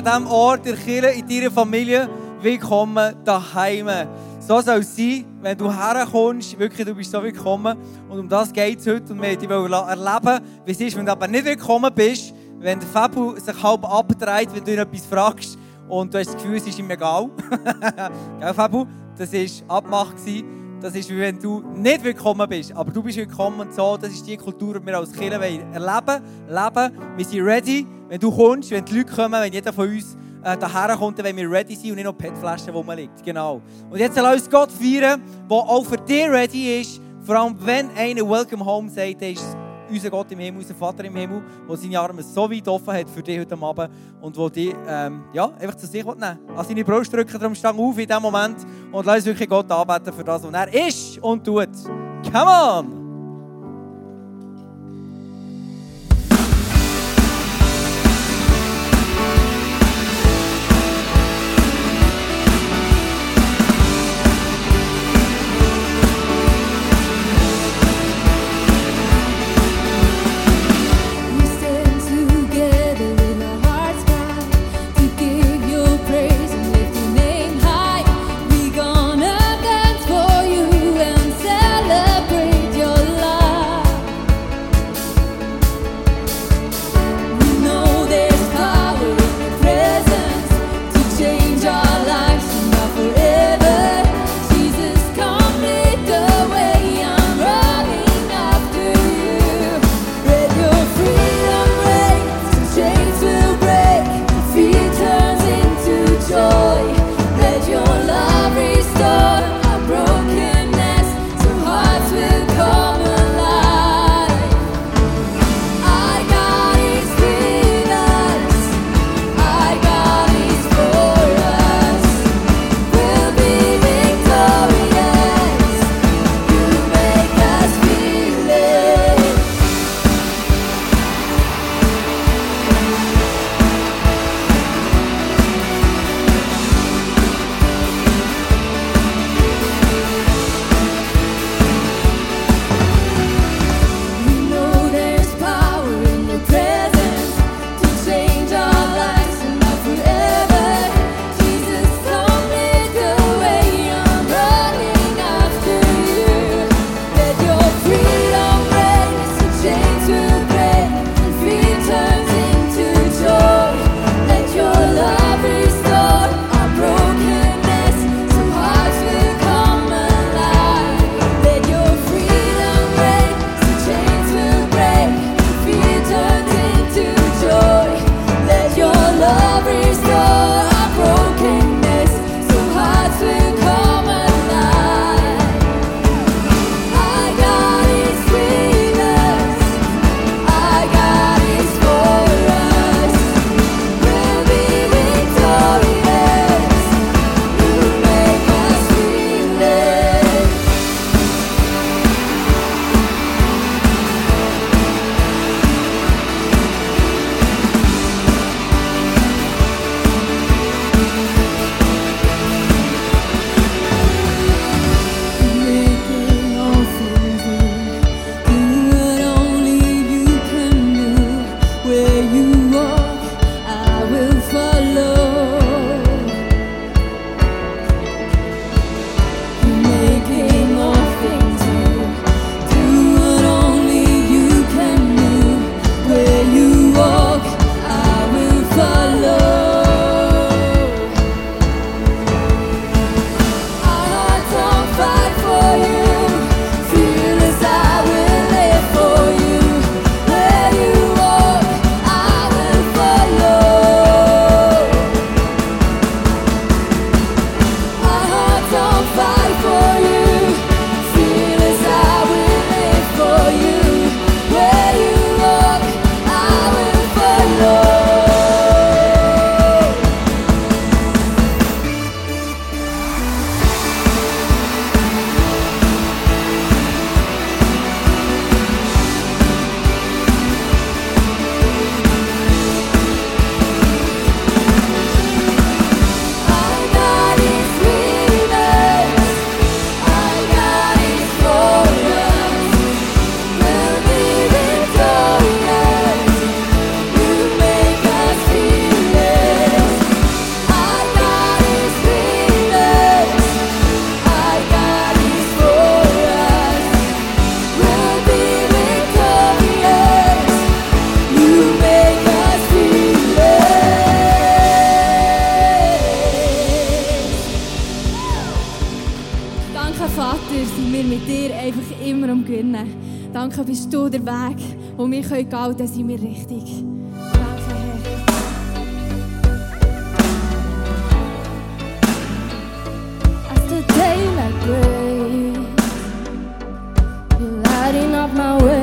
an diesem Ort der Kirche, in deiner Familie. Willkommen daheim. So soll es sein, wenn du herkommst, wirklich, du bist so willkommen. Und um das geht es heute. Und wir wollen erleben, wie es ist, wenn du aber nicht willkommen bist, wenn der Fabu sich halb abdreht, wenn du ihn etwas fragst und du hast das Gefühl, es ist ihm egal. Gell, Fabu? Das war Abmach. Das ist, wie wenn du nicht willkommen bist. Aber du bist willkommen und so. Das ist die Kultur, die wir als Kirche erleben leben. Wir sind ready. Wenn du kommst, wenn die Leute kommen, wenn jeder von uns äh, daher kommt, wollen wir ready sein und nicht noch PET-Flaschen, wo man liegt. Genau. Und jetzt lass uns Gott feiern, der auch für dich ready ist. Vor allem, wenn einer Welcome Home sagt, ist unser Gott im Himmel, unser Vater im Himmel, der seine Arme so weit offen hat für dich heute Abend und der dich ähm, ja, einfach zu sich nehmen will. An seine Brust drücken, darum stang auf in diesem Moment und lass uns wirklich Gott anbeten für das, was er ist und tut. Come on! Danke, Vater, sind wir mit dir einfach immer am Gönnen. Danke, bist du der Weg, wo wir gehen können, dann sind wir richtig. Daylight breaks, you're lighting up my way.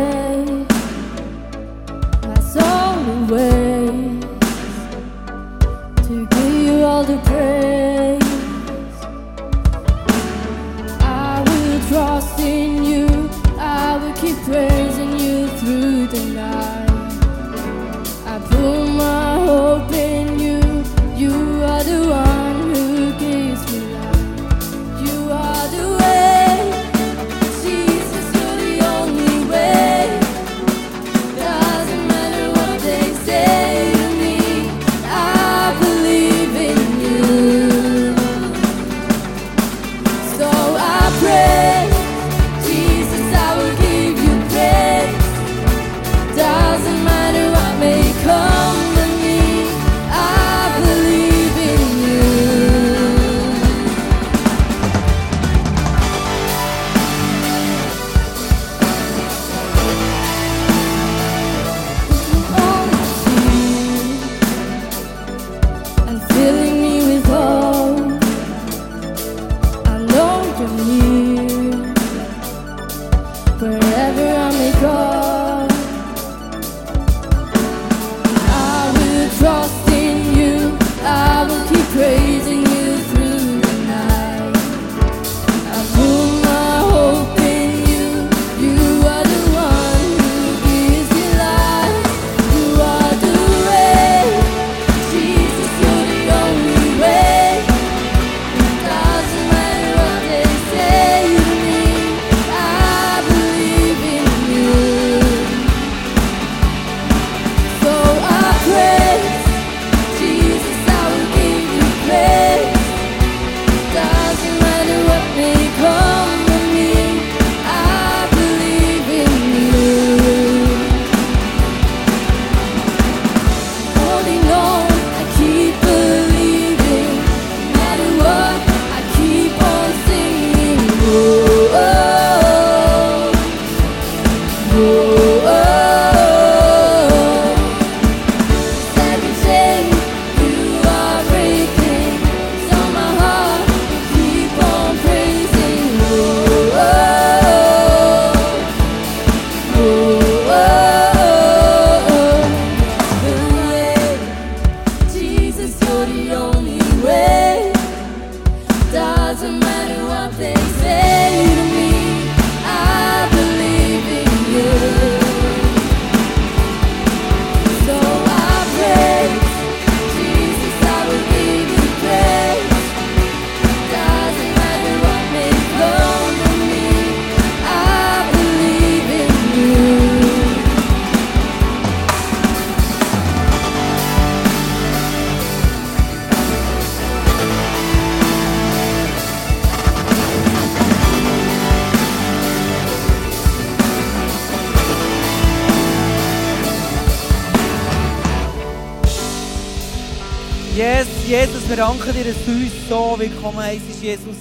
Wir danken dir, dass du uns so willkommen heisst, Jesus,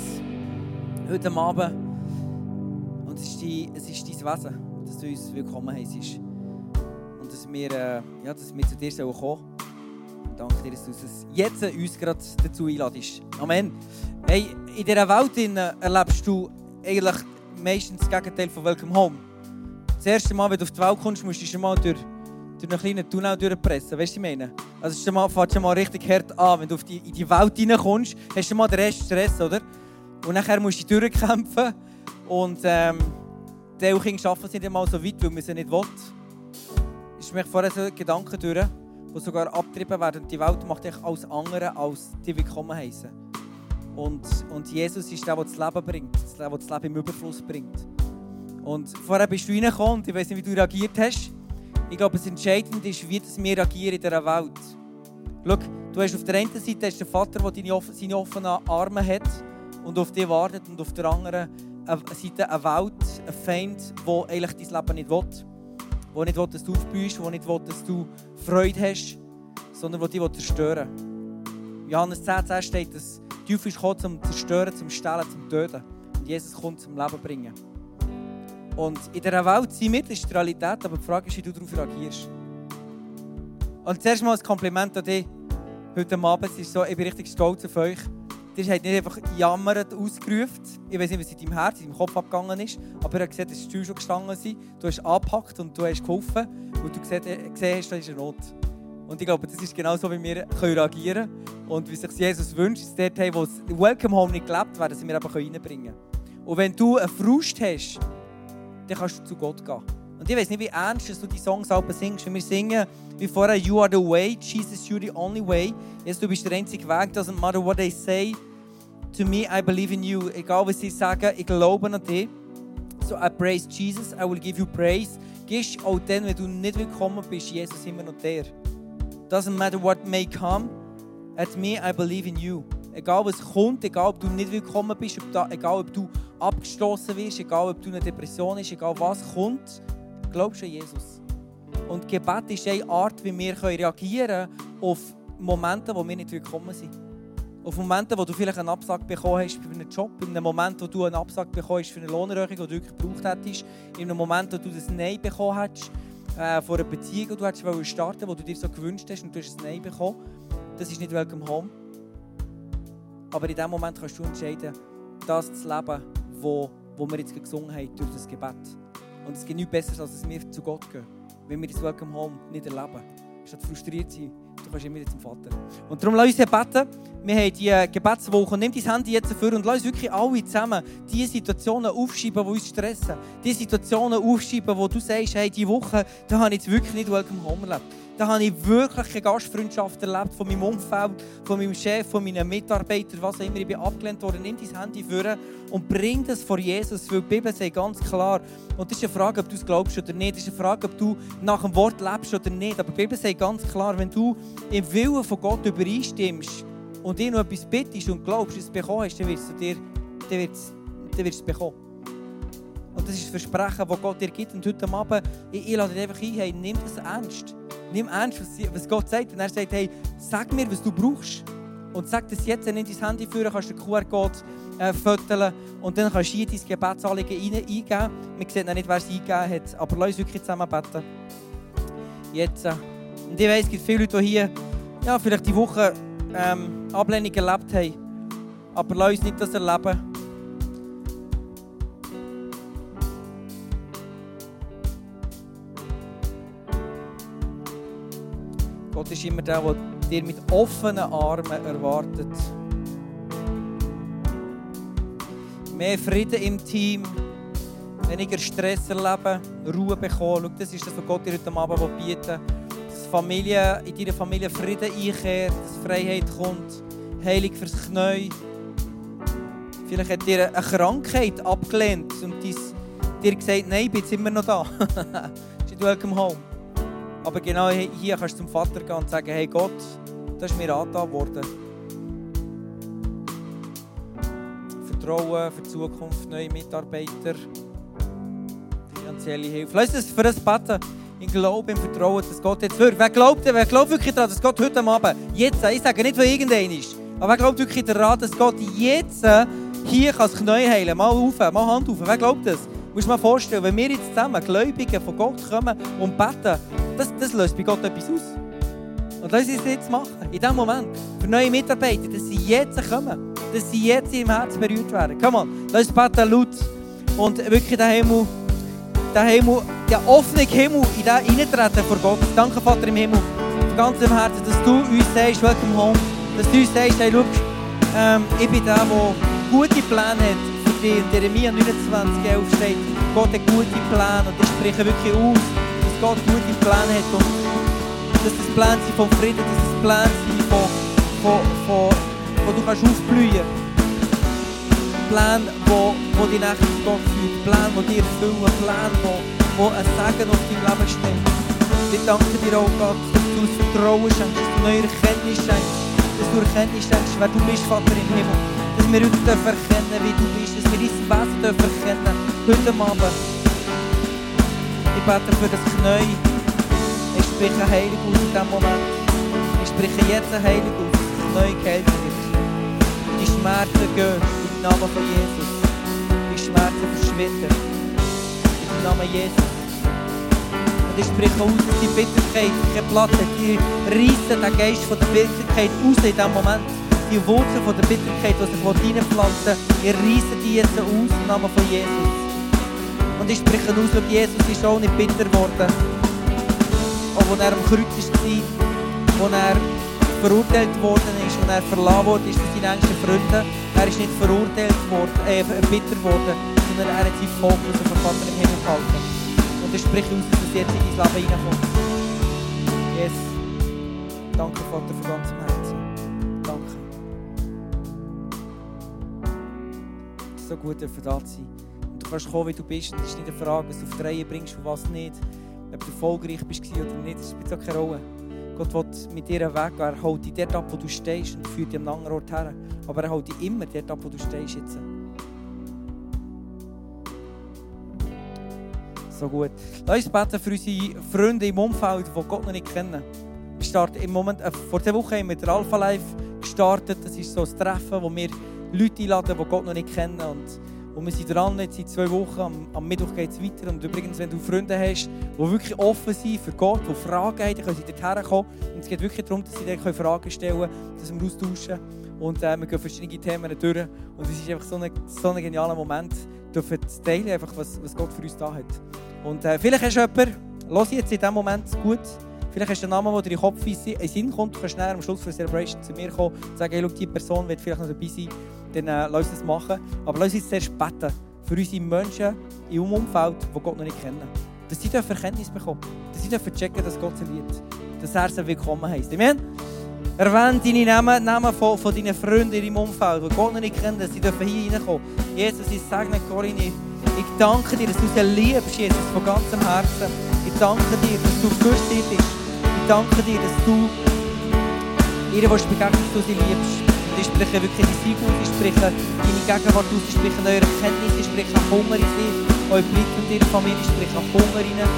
heute Abend. Und es ist, die, es ist dein Wesen, dass du uns willkommen heisst. Und dass wir, äh, ja, dass wir zu dir kommen sollen. Danke dir, dass du uns jetzt uns gerade dazu einladest. Amen. Hey, in dieser Welt erlebst du eigentlich meistens das Gegenteil von Welcome Home. Das erste Mal, wenn du auf die Welt kommst, musst du schon mal durch, durch einen kleinen Tunnel durchpressen. Weißt du, was ich meine? Also, schon mal, fängt schon mal richtig hart an. Wenn du auf die, in die Welt reinkommst, hast du schon mal den Rest Stress, oder? Und nachher musst du durchkämpfen. Und ähm, die Kinder schaffen es nicht einmal so weit, weil man sie nicht will. Ist mir vorher so Gedanken durch, die sogar abgetrieben werden. Und die Welt macht dich alles andere, als die willkommen heißen. Und, und Jesus ist der, der das Leben bringt, der das Leben im Überfluss bringt. Und vorher bist du reingekommen und ich weiß nicht, wie du reagiert hast. Ich glaube, das Entscheidende ist, wie wir reagieren in dieser Welt. Schau, du hast auf der einen Seite hast den Vater, der deine, seine offenen Arme hat und auf dich wartet. Und auf der anderen Seite eine Welt, ein Feind, der eigentlich dein Leben nicht will. Der nicht will, dass du aufblühst, der nicht will, dass du Freude hast, sondern der dich zerstören will. Johannes 10, 10 steht, dass der Teufel ist gekommen, zum Zerstören, zum Stellen, zum Töten. Und Jesus kommt zum Leben bringen. Und in dieser Welt sind wir, ist die Realität, aber die Frage ist, wie du darauf reagierst. Und zuerst mal ein Kompliment an dich. Heute Abend es ist so, ich bin richtig stolz auf euch. Ihr habt nicht einfach jammert ausgerufen. Ich weiß nicht, was in deinem Herz, in deinem Kopf abgegangen ist, aber ihr habt gesehen, dass die schon gestanden sind. Du hast angepackt und du hast geholfen, weil du gesehen, äh, gesehen hast, da ist eine Not. Und ich glaube, das ist genau so, wie wir reagieren können. Und wie sich Jesus wünscht, ist dort, wo das Welcome Home nicht gelebt wird, dass wir einfach reinbringen können. Und wenn du einen Frust hast, dann kannst du zu Gott gehen. Und ich weiß nicht, wie ernst du die Songs alle singst. Wenn wir singen, wie vorher, You are the way, Jesus, you're the only way. Jesus, du bist der einzige Weg, doesn't matter what they say. To me, I believe in you. Egal, was sie sagen, ich glaube an dich. So, I praise Jesus, I will give you praise. Gehst auch dann, wenn du nicht willkommen bist, Jesus immer noch der. Doesn't matter what may come, at me, I believe in you. Egal was kommt, egal ob du nicht willkommen bist, egal ob du abgestoßen wirst, egal ob du eine Depression hast, egal was kommt, glaubst du an Jesus. Und Gebet ist eine Art, wie wir reagieren können auf Momente, wo wir nicht willkommen sind. Auf Momente, wo du vielleicht einen Absag bekommen hast für einen Job, in einem Moment, wo du einen Absag bekommen hast für eine Lohnerhöhung, die du wirklich gebraucht hättest, in einem Moment, wo du das Nein bekommen hast, äh, vor einer Beziehung, die du hättest starten wo du dir so gewünscht hast und du hast ein Nein bekommen. Das ist nicht Welcome Home. Aber in dem Moment kannst du entscheiden, das zu leben, wo, wo wir jetzt gesungen haben, durch das Gebet. Und es gibt nichts Besseres, als dass wir zu Gott gehen. Wenn wir das Welcome Home nicht erleben. Statt frustriert sein, du kannst immer zum Vater. Und darum lass uns beten. Wir haben die Gebetswoche. Nimm dein Handy jetzt vor und lass uns wirklich alle zusammen diese Situationen aufschreiben, die uns stressen. Die Situationen aufschreiben, wo du sagst, hey, diese Woche, da habe ich jetzt wirklich nicht Welcome Home erlebt. Da habe ich wirklich eine Gastfreundschaft erlebt von meinem Umfeld, von meinem Chef, von meinen Mitarbeitern, was auch immer. Ich bin abgelehnt worden. Nimm dein Handy vor und bring das vor Jesus, weil die Bibel sagt ganz klar, und das ist eine Frage, ob du es glaubst oder nicht, das ist eine Frage, ob du nach dem Wort lebst oder nicht, aber die Bibel sagt ganz klar, wenn du im Willen von Gott übereinstimmst und dir noch etwas bittest und glaubst, dass du es bekommen hast, dann wirst du dir, dann wirst, dann wirst du es bekommen. Und das ist das Versprechen, das Gott dir gibt. Und heute Abend, ich, ich lade dich einfach ein, hey, nimm das ernst nimm ernst, was Gott sagt. Und er sagt, hey, sag mir, was du brauchst. Und sag das jetzt, nimm dein Handy führen, kannst den QR-Code äh, fotografieren und dann kannst du hier dein Gebetsanliegen eingeben. Man sieht noch nicht, wer es eingegeben hat, aber lass uns wirklich zusammen beten. Jetzt. Äh, und ich weiss, es gibt viele Leute, die hier ja, vielleicht die Woche ähm, Ablehnung erlebt haben. Aber lass uns nicht das erleben. Gott ist immer der, der dir mit offenen Armen erwartet. Mehr Frieden im Team, weniger Stress erleben, Ruhe bekommen. Schau, das ist das, was Gott dir heute Abend bietet. Familie, in deiner Familie Frieden einkehrt, dass Freiheit kommt, Heilung fürs Knie. Vielleicht hat dir eine Krankheit abgelehnt und dir gesagt, nein, ich bin immer noch da. Welcome home. Aber genau hier kannst du zum Vater gehen und sagen, hey Gott, das ist mir angetan worden. Vertrauen für die Zukunft, neue Mitarbeiter, finanzielle Hilfe. Lass uns für das beten. Ich glaube im Vertrauen, dass Gott jetzt wirkt. Wer glaubt, wer glaubt wirklich daran, dass Gott heute Abend, jetzt, ich sage nicht, wo irgendein ist, aber wer glaubt wirklich daran, dass Gott jetzt hier das Knie heilen kann? Mal auf, mal Hand auf. Wer glaubt das? Musst dir mal vorstellen, wenn wir jetzt zusammen Gläubige von Gott kommen und beten, das, das löst bei Gott etwas aus. Und lass uns das jetzt machen, in diesem Moment. Für neue Mitarbeiter, dass sie jetzt kommen. Dass sie jetzt im Herzen berührt werden. Komm mal, lass uns beten laut. Und wirklich den Himmel, den Himmel, den offenen Himmel in den hineintreten vor Gott. Danke, Vater im Himmel, von ganzem Herzen, dass du uns sagst, welcome home. Dass du uns sagst, hey, schau, ähm, ich bin der, der gute Pläne hat für dich. In Jeremia 29, 11 steht, Gott hat gute Pläne und ich spreche wirklich aus Gott gute Pläne hat und dass das Pläne sind Frieden, dass das Pläne sind von, von, von, wo du kannst aufblühen Pläne, wo, wo die Nächte Gott führen, Pläne, die dir erfüllen, Pläne, wo, wo ein Segen auf deinem Leben steht. Wir danken dir auch, Gott, dass du uns Vertrauen schenkst, dass du neue Erkenntnis schenkst, dass du Erkenntnis schenkst, wer du bist, Vater im Himmel. Dass wir heute erkennen wie du bist, dass wir dein Wesen erkennen heute Abend. Ich bete für das Knie. Ich spreche Heilig aus in diesem Moment. Ich spreche jetzt Heilig aus, dass das Knie geheilt wird. Die Schmerzen gehen Namen von Jesus. Die Schmerzen verschwinden. Im Namen Jesus. Und ich spreche aus, die Bitterkeit Platz hat. Die reissen den Geist von der Bitterkeit aus in diesem Moment. Die Wurzeln von der Bitterkeit, die sich reinpflanzen reissen die jetzt aus im Namen von Jesus. Und ich spreche aus, schau, Jesus ist auch nicht bitter geworden. Auch als er am Kreuz war, als er verurteilt worden ist und er verlassen worden ist von seinen engsten Freunden. Er ist nicht verurteilt worden, äh, bitter geworden, sondern er hat seinen Fokus auf den Vater im Himmel gehalten. Und ich spreche aus, dass es jetzt in dein Leben reinkommt. Yes. Danke, Vater, von ganzem Herzen. Danke. Es ist so gut, dass da sein. Und du kannst kommen, wie du bist. Und es ist nicht eine Frage, was du auf die Reihe bringst und was nicht. Ob du erfolgreich bist oder nicht, das spielt auch keine Rolle. Gott will mit dir einen Weg gehen. Er holt dich dort ab, wo du stehst und führt dich an einen anderen Ort her. Aber er holt dich immer dort ab, wo du stehst jetzt. So gut. Lass uns beten für unsere Freunde im Umfeld, die Gott noch nicht kennen. Wir starten im Moment, äh, vor zwei Wochen haben wir der Alpha Life gestartet. Das ist so ein Treffen, wo wir Leute einladen, die Gott noch nicht kennen. Und, und wir sind dran, jetzt seit zwei Wochen. Am, am Mittwoch geht es weiter. Und übrigens, wenn du Freunde hast, die wirklich offen sind für Gott, die Fragen haben, dann können sie dorthin kommen. Und es geht wirklich darum, dass sie dann Fragen stellen können, dass wir austauschen. Und äh, wir gehen verschiedene Themen durch. Und es ist einfach so ein, so ein genialer Moment, dürfen zu teilen, einfach, was, was Gott für uns da hat. Und äh, vielleicht hast du jemanden, lass jetzt in diesem Moment gut, vielleicht hast du einen Namen, der dir in den Kopf in Sinn kommt, du kannst am Schluss der Celebration zu mir kommen und sagen, hey, schau, diese Person wird vielleicht noch dabei sein, dann äh, lass uns das machen. Aber lass uns zuerst beten für unsere Menschen im Umfeld, die Gott noch nicht kennen. Dass sie Verkenntnis bekommen, dass sie checken, dass Gott sie liebt, dass er sie willkommen heisst. Amen? Erwähne deine Namen, Namen von, von deinen Freunden in deinem Umfeld, die Gott noch nicht kennen, dass sie dürfen hier reinkommen. Jesus, ich segne Corinne. Ich danke dir, dass du sie liebst, Jesus, von ganzem Herzen. Ich danke dir, dass du für sie bist. Ich danke dir, dass du ihr willst begegnen, dass du sie liebst. Spreche wirklich die Sieg aus, ich spreche deine Gegenwart aus, ich spreche neue Erkenntnis, ich spreche Hunger in sie, euer Blick und ihre Familie, ich spreche Hunger rein.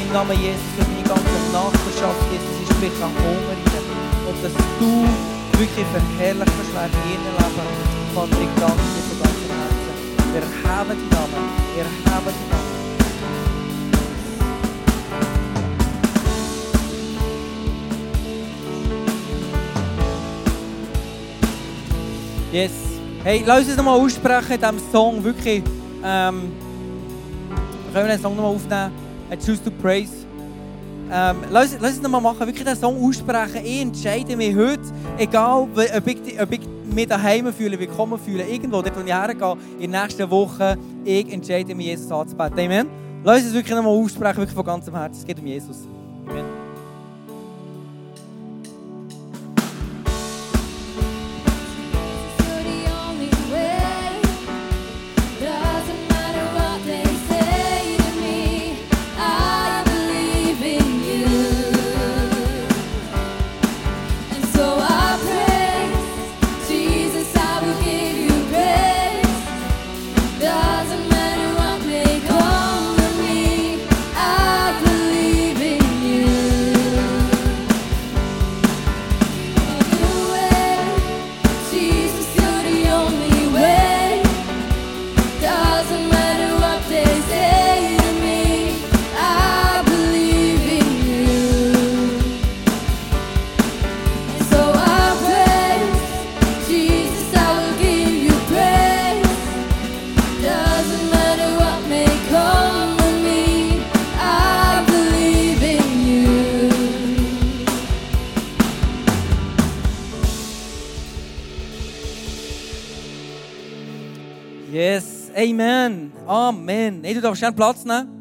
Im Namen Jesus für deine ganze Nachbarschaft, Jesus, ich spreche Hunger rein. Und dass du wirklich verherrlicht wirst in ihrem Leben. Vater, ich danke dir von ganzem Herzen. Wir haben die Namen, wir haben die Namen. Yes. Hey, lass uns nochmal aussprechen in diesem Song. Wirklich, ähm, können wir den Song nochmal aufnehmen? I choose to praise. Ähm, lass, lass uns nochmal machen, wirklich den Song aussprechen. Ich entscheide mich heute, egal ob ich, ob ich mich daheim fühle, willkommen fühle, irgendwo, dort wo ich hergehe, in der nächsten Woche, ich entscheide mich, Jesus anzubeten. Amen. Lass uns wirklich nochmal aussprechen, wirklich von ganzem Herzen. Es geht um Jesus. Amen. Darfst gerne Platz nehmen.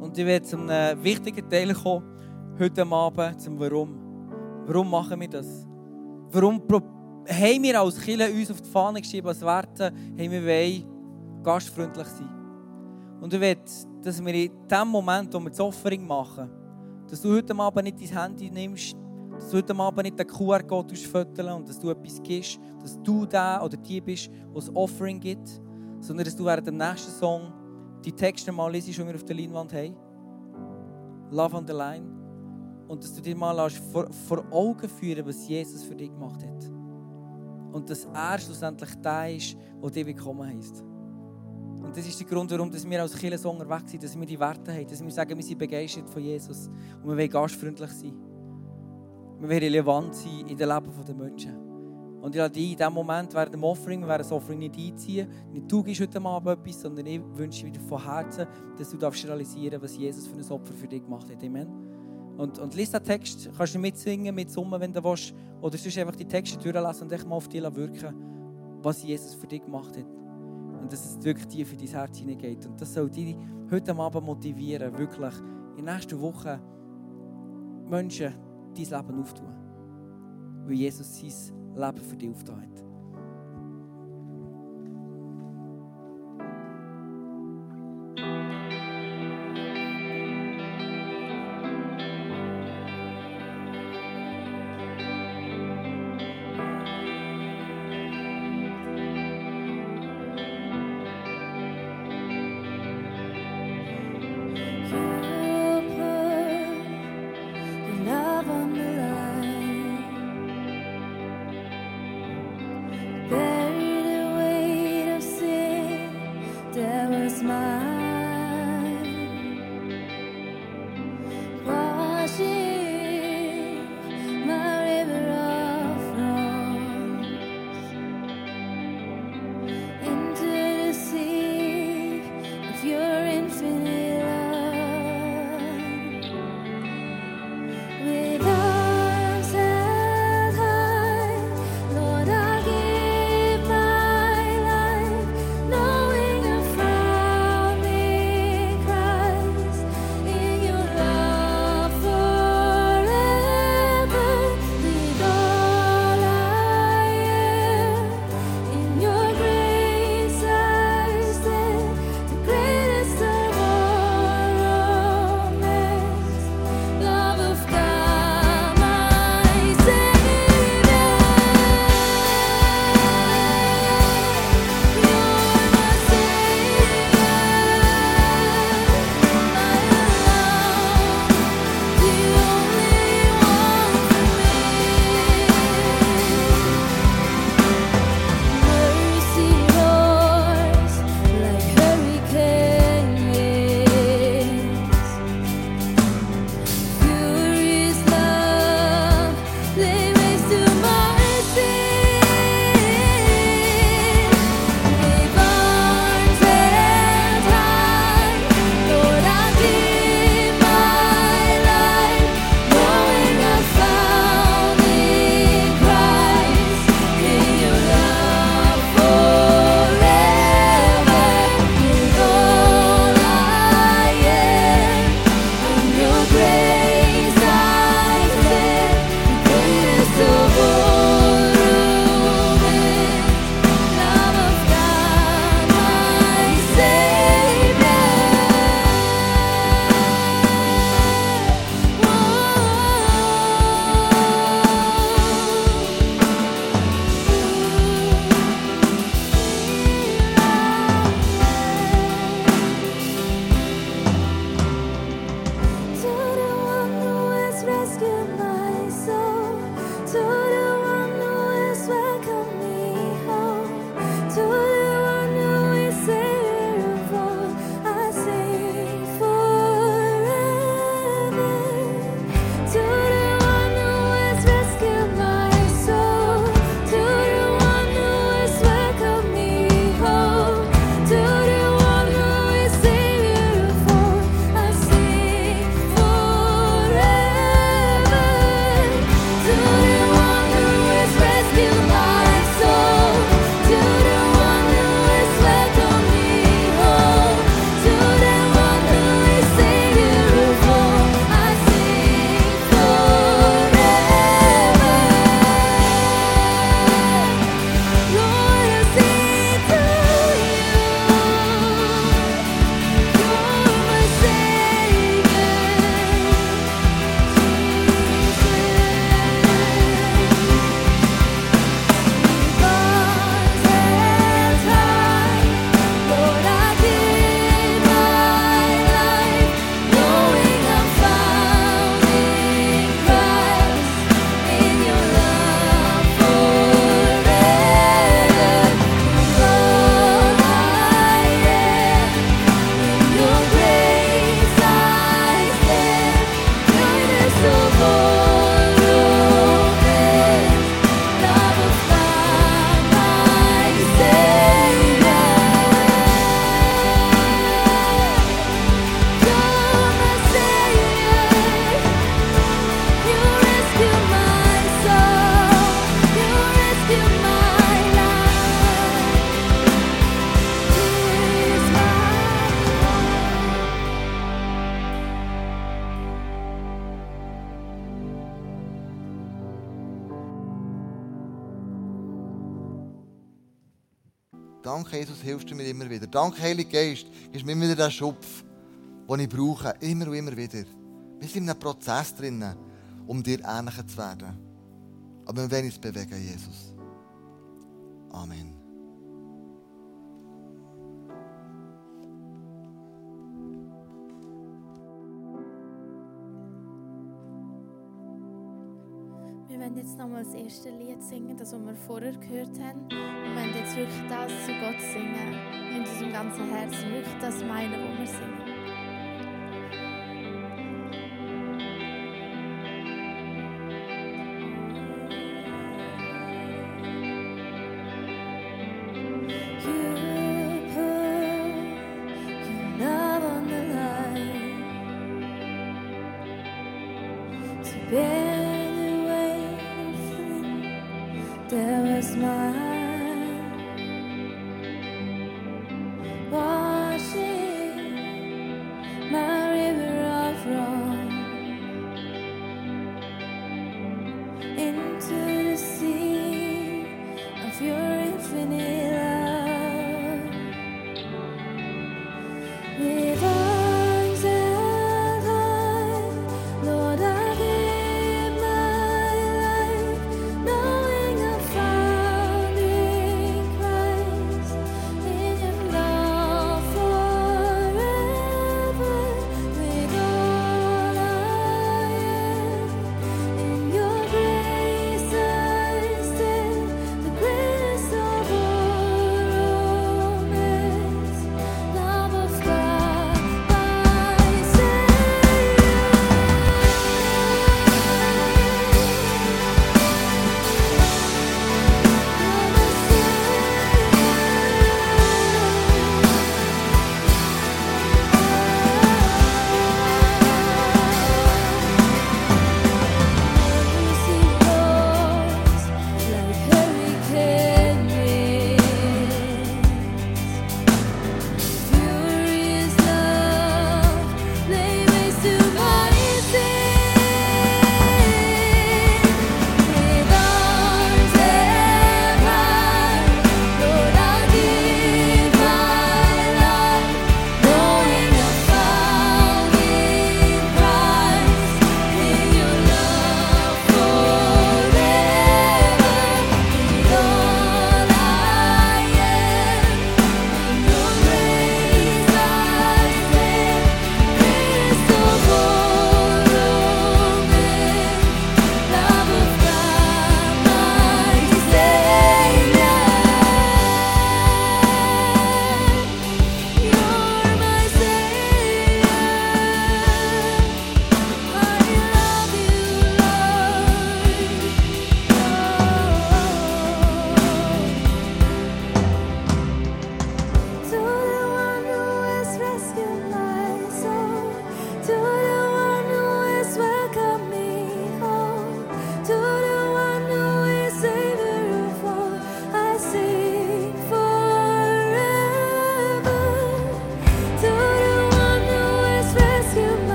Und ich werde zum wichtigen Teil kommen, heute Abend, zum Warum. Warum machen wir das? Warum haben wir als Kirche uns auf die Fahne geschrieben, als Werte, haben wir wollen gastfreundlich sein. Und ich will, dass wir in dem Moment, wo wir das Offering machen, dass du heute Abend nicht dein Handy nimmst, dass du heute Abend nicht den QR-Code föteln und dass du etwas gibst, dass du der oder die bist, der das Offering gibt, sondern dass du während dem nächsten Song die Texte mal liest, die wir auf der Leinwand haben. Love on the Line. Und dass du dir mal lässt vor, vor Augen führen was Jesus für dich gemacht hat. und dass er schlussendlich der ist, der dich willkommen heisst. Und das ist der Grund, warum wir als Kirche so unterwegs sind, dass wir die Werte haben, dass wir sagen, wir sind begeistert von Jesus und wir wollen gastfreundlich sein. Wir wollen relevant sein in den Leben der Menschen. Und ich lade dich in diesem Moment während dem Offering, wir werden das Offering nicht einziehen, nicht du gibst heute Abend etwas, sondern ich wünsche dir von Herzen, dass du darfst realisieren was Jesus für ein Opfer für dich gemacht hat. Amen. Und, und lies den Text, kannst du mitsingen, mitsummen, wenn du willst. Oder sonst einfach die Texte durchlesen und echt mal auf dich wirken, was Jesus für dich gemacht hat. Und dass es wirklich tief in dein Herz hineingeht. Und das soll dich heute Abend motivieren, wirklich in den nächsten Wochen Menschen dein Leben auftun. Weil Jesus sein Leben für dich aufgetan. Danke, Heiliger Geist, gibst mir wieder den Schupf, den ich brauche. Immer und immer wieder. Wir sind in einem Prozess drin, um dir ähnlicher zu werden. Aber wir wollen uns bewegen, Jesus. Amen. Werden jetzt nochmal das erste Lied singen, das wir vorher gehört haben. Und wir werden jetzt wirklich das zu Gott singen. Mit unserem ganzen Herzen. Wirklich das meinen, was wir singen. There was my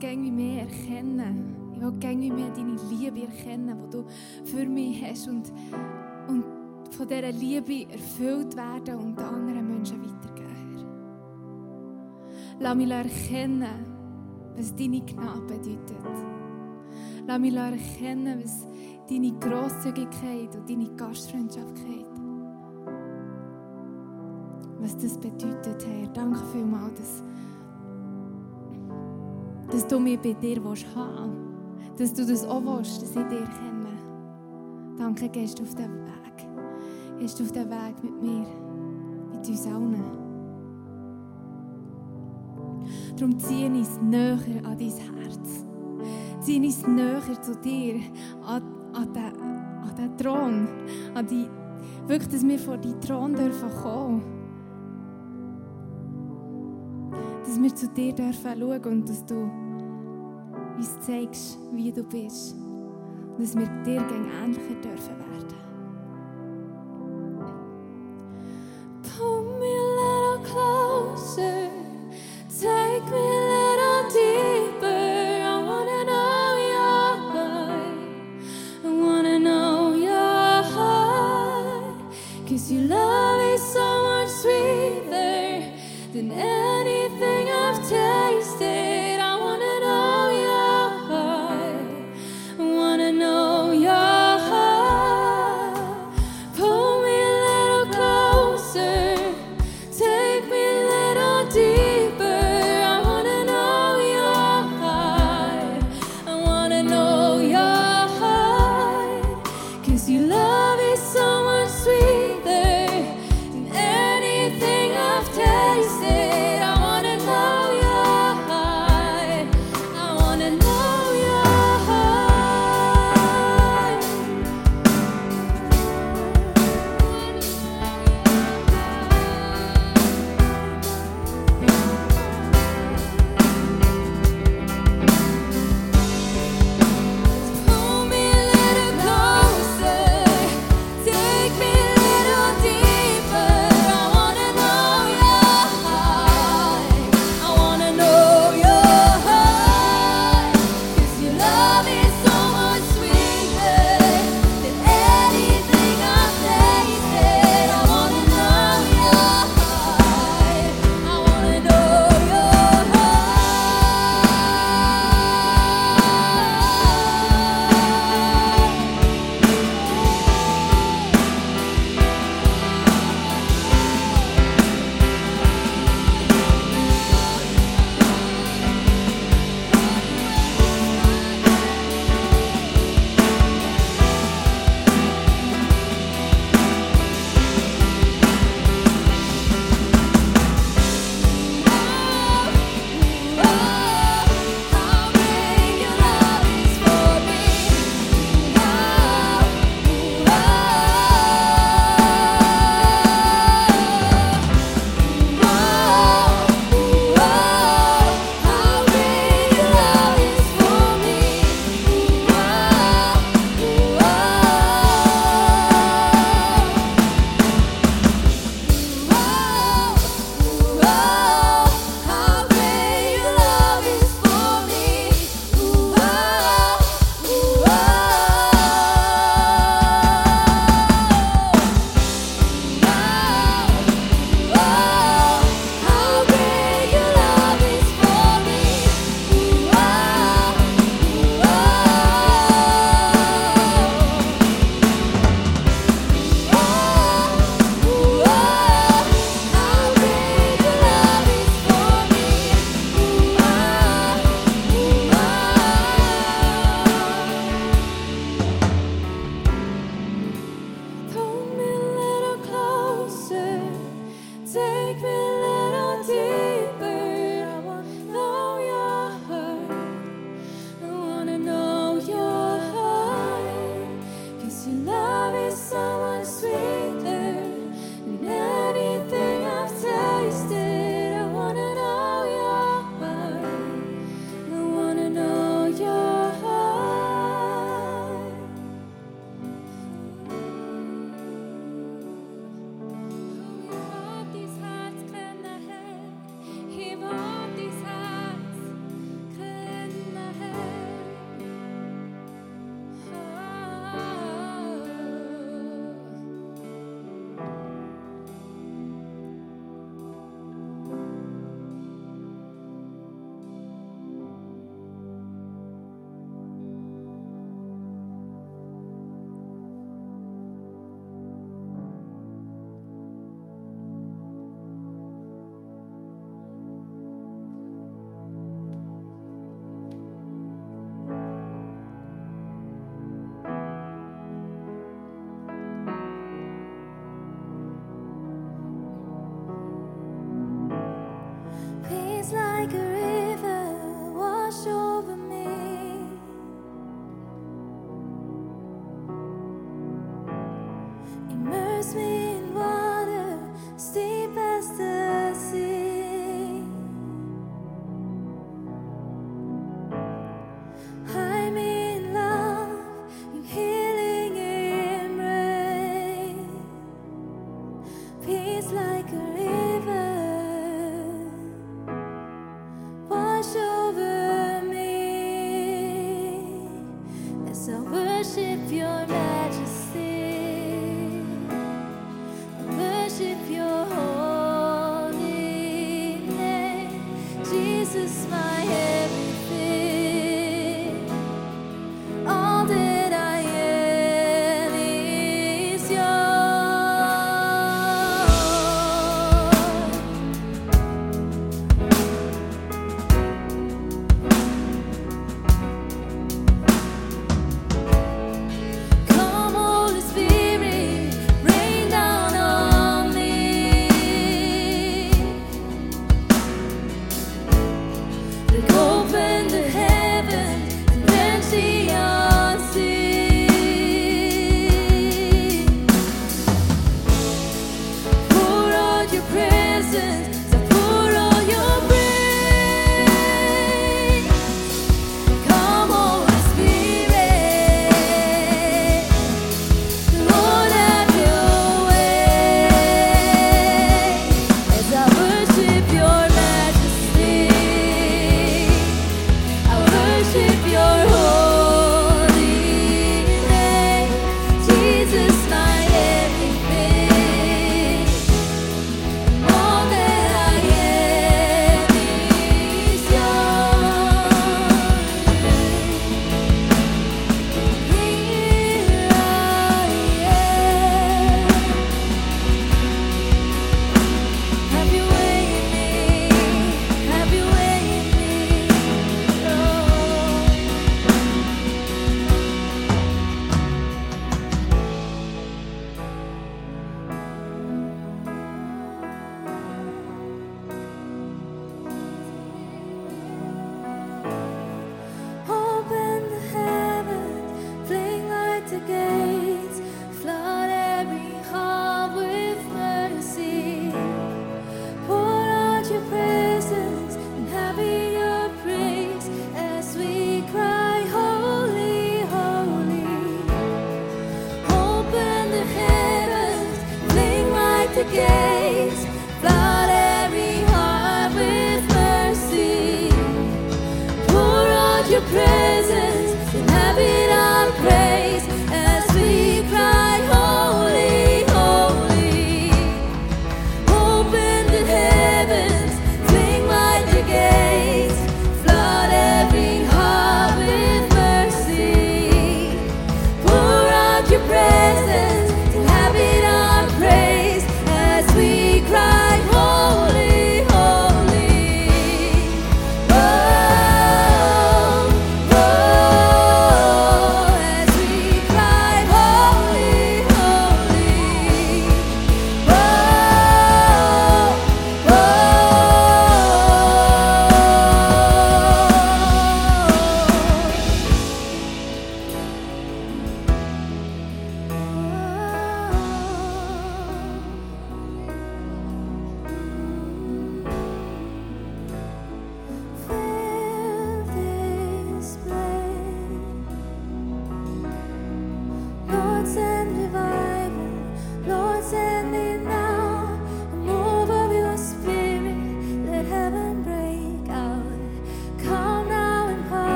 gängig mehr erkennen. Ich will gängig mehr deine Liebe erkennen, die du für mich hast. Und, und von dieser Liebe erfüllt werden und anderen Menschen weitergeben. Lass mich erkennen, was deine Gnade bedeutet. Lass mich erkennen, was deine Grosszügigkeit und deine Gastfreundschaftkeit was das bedeutet, Herr. Danke vielmals, dass, dass du mich bei dir willst haben Dass du das auch willst, dass ich dir kenne. Danke, gehst du auf den Weg. Gehst du auf den Weg mit mir, mit uns allen. Darum zieh uns näher an dein Herz. Zieh uns näher zu dir, an, an, den, an den Thron. An die, wirklich, dass wir vor deinen Thron dürfen kommen dass wir zu dir dürfen schauen und dass du uns zeigst, wie du bist. Und dass wir dir gegen ähnlicher dürfen werden.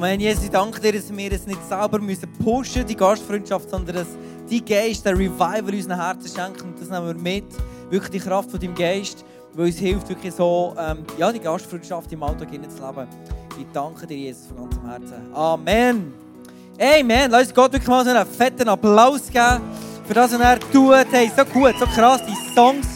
Amen. Jesus, ich danke dir, dass wir es nicht selber müssen pushen, die Gastfreundschaft, sondern dass die Geist, der Revival unseren Herzen schenkt. Und das nehmen wir mit. Wirklich die Kraft von deinem Geist, die uns hilft, wirklich so, ähm, ja, die Gastfreundschaft im Alltag zu leben. Ich danke dir, Jesus, von ganzem Herzen. Amen. Amen. Lass uns Gott wirklich mal so einen fetten Applaus geben für das, was er tut. Hey, so gut, so krass, die Songs,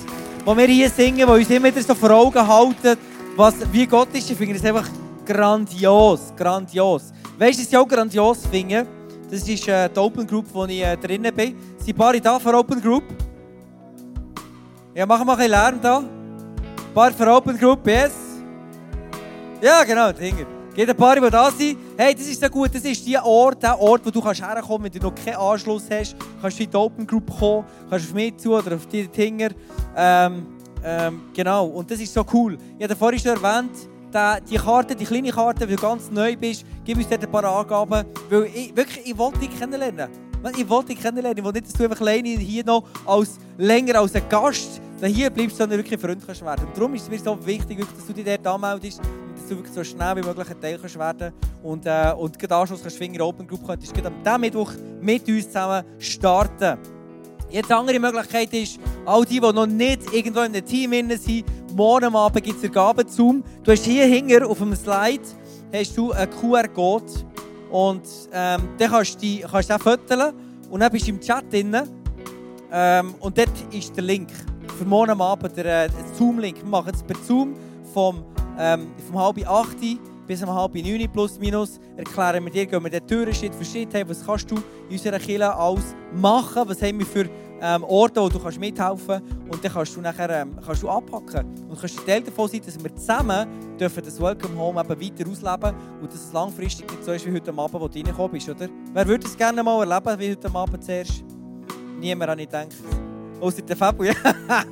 die wir hier singen, die uns immer wieder so vor Augen halten, was, wie Gott ist. Ich finde das einfach grandios, grandios. Weißt du, was ich auch grandios finde? Das ist äh, die Open Group, wo ich äh, drinnen bin. Sind ein paar da für Open Group? Ja, machen wir ein bisschen Lärm da. Ein paar für Open Group, yes? Ja, genau, dahinter. Gibt ein paar, die da sind. Hey, das ist so gut. Das ist der Ort, der Ort, wo du kannst herkommen kannst, wenn du noch keinen Anschluss hast. Kannst du in die Open Group kommen, kannst auf mich zu oder auf die Tinger. Ähm, ähm, genau, und das ist so cool. Ich habe vorhin schon erwähnt, die, die Karte, die kleine Karte, weil du ganz neu bist, gib uns dort ein paar Angaben. Weil ich, wirklich, ich wollte dich kennenlernen. Ich wollte dich kennenlernen. Ich will nicht, dass du einfach alleine hier noch als, länger als ein Gast hier bleibst, sondern wirklich Freund werden. Und darum ist es mir so wichtig, dass du dich dort anmeldest und dass du wirklich so schnell wie möglich ein Teil kannst werden und, äh, und gerade Anschluss kannst Finger Open Group könntest am diesem Mittwoch mit uns zusammen starten. Jetzt eine andere Möglichkeit ist, all die, die noch nicht irgendwo in einem Team sind, morgen Abend gibt es Gaben Zoom. Du hast hier hinten auf dem Slide hast du einen QR-Code und ähm, dann kannst du den fotografieren und dann bist du im Chat drin ähm, und dort ist der Link für morgen Abend der, äh, Zoom-Link. Wir machen es per Zoom vom, ähm, vom halb acht bis um halb neun plus minus. Erklären wir dir, gehen wir den Türen Schritt für Schritt. Hey, was kannst du in unserer Kirche alles machen? Was haben wir für ähm, Orte, wo du kannst mithelfen kannst? Und dann kannst du nachher ähm, kannst du abpacken. Und kannst Teil davon sein, dass wir zusammen dürfen das Welcome Home eben weiter ausleben und dass es langfristig nicht so ist wie heute Abend, wo du reingekommen bist, oder? Wer würde es gerne mal erleben, wie heute Abend zuerst? Niemand hat nicht gedacht. Außer der Fabio.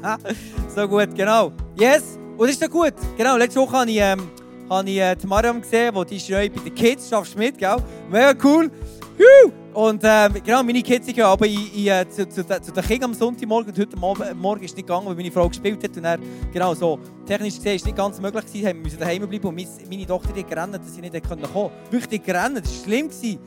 so gut, genau. Yes, und das ist so gut. Genau, letzte Woche habe ich, ähm, habe ich äh, die Mariam gesehen, die schreibt bei den Kids, schaffst du mit, gell? Mega cool. Und ähm, genau, meine Kids sind aber in, äh, zu, zu, zu den Kindern am Sonntagmorgen und heute Morgen, Morgen ist nicht gegangen, weil meine Frau gespielt hat und er, genau so, technisch gesehen ist nicht ganz möglich gewesen, wir müssen daheim bleiben und meine Tochter hat gerannt, dass sie nicht kommen konnte. Wirklich gerannt, das war schlimm, gewesen,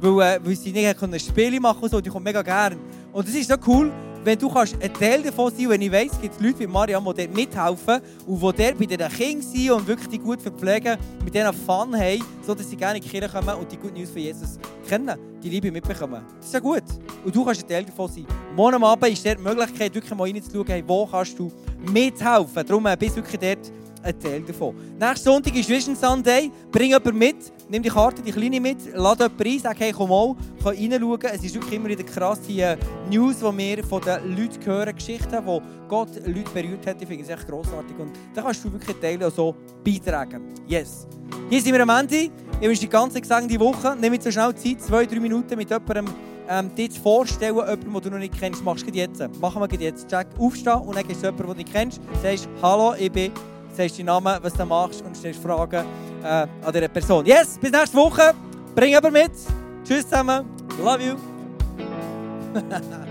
weil, äh, weil sie nicht Spiele machen konnte und so, die kommt mega gern. Und das ist so cool, wenn du kannst ein Teil davon sein wenn ich weiss, es gibt Leute wie Mariam, die dort mithelfen und die dort bei den Kindern sind und wirklich die gut verpflegen, mit denen Fun haben, sodass sie gerne in die Kirche kommen und die Good News von Jesus kennen, die Liebe mitbekommen. Das ist ja gut. Und du kannst ein Teil davon sein. Morgen Abend ist dort die Möglichkeit, wirklich mal reinzuschauen, wo kannst du mithelfen. Darum äh, bist du wirklich dort ein Teil davon. Nächsten Sonntag ist Vision Sunday. Bring jemanden mit. Nimm die Karte, die kleine mit. Lass jemanden ein. Sag, hey, komm mal. Kann reinschauen. Es ist wirklich immer wieder krass, die äh, News, die wir von den Leuten hören. Geschichten, wo Gott Leute berührt hat. Ich finde es echt grossartig. Und da kannst du wirklich Teile so beitragen. Yes. Hier sind wir am Ende. Ich wünsche dir ganz gesegnete Woche. Nimm jetzt so schnell Zeit, zwei, drei Minuten mit jemandem ähm, dir zu vorstellen, jemanden, den du noch nicht kennst. Machst du jetzt. Machen wir jetzt. Check, aufstehen und dann gehst du jemanden, den du nicht kennst. Sagst, hallo, ich bin sagst deinen Namen, was du machst und stellst Fragen äh, an dieser Person. Yes, bis nächste Woche. Bring aber mit. Tschüss zusammen. Love you.